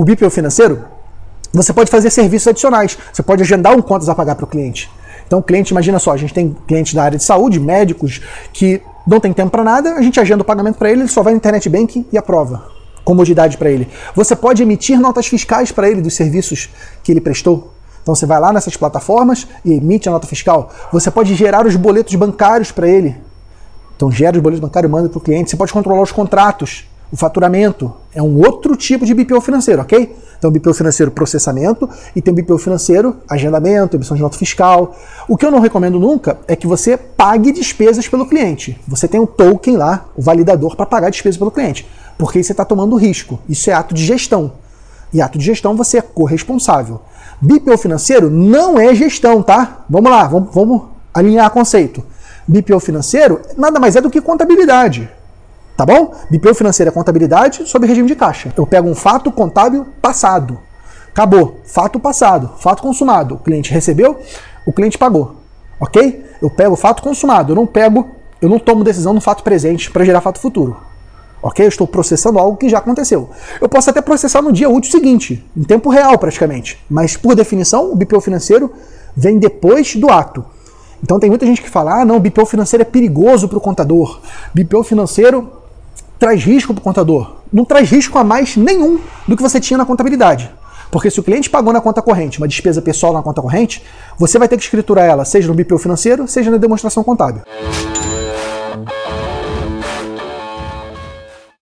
o BPO financeiro, você pode fazer serviços adicionais. Você pode agendar um contas a pagar para o cliente. Então, o cliente, imagina só, a gente tem clientes da área de saúde, médicos, que não tem tempo para nada, a gente agenda o pagamento para ele, ele só vai no internet banking e aprova. Comodidade para ele. Você pode emitir notas fiscais para ele dos serviços que ele prestou. Então você vai lá nessas plataformas e emite a nota fiscal. Você pode gerar os boletos bancários para ele. Então gera os boletos bancários manda para o cliente. Você pode controlar os contratos, o faturamento. É um outro tipo de BPO financeiro, ok? Então BPO financeiro processamento e tem BPO financeiro agendamento, emissão de nota fiscal. O que eu não recomendo nunca é que você pague despesas pelo cliente. Você tem um token lá, o validador, para pagar despesas pelo cliente. Porque você está tomando risco. Isso é ato de gestão. E ato de gestão você é corresponsável. BPO financeiro não é gestão, tá? Vamos lá, vamos, vamos alinhar conceito. BPO financeiro nada mais é do que contabilidade. Tá bom? BPO financeiro é contabilidade sob regime de caixa. Eu pego um fato contábil passado. Acabou. Fato passado. Fato consumado. O cliente recebeu, o cliente pagou. Ok? Eu pego o fato consumado. Eu não pego, eu não tomo decisão no fato presente para gerar fato futuro. Ok? Eu estou processando algo que já aconteceu. Eu posso até processar no dia útil seguinte, em tempo real praticamente. Mas, por definição, o BPO financeiro vem depois do ato. Então tem muita gente que fala, ah não, BPO financeiro é perigoso para o contador. BPO financeiro traz risco para o contador. Não traz risco a mais nenhum do que você tinha na contabilidade. Porque se o cliente pagou na conta corrente uma despesa pessoal na conta corrente, você vai ter que escriturar ela, seja no BPO financeiro, seja na demonstração contábil.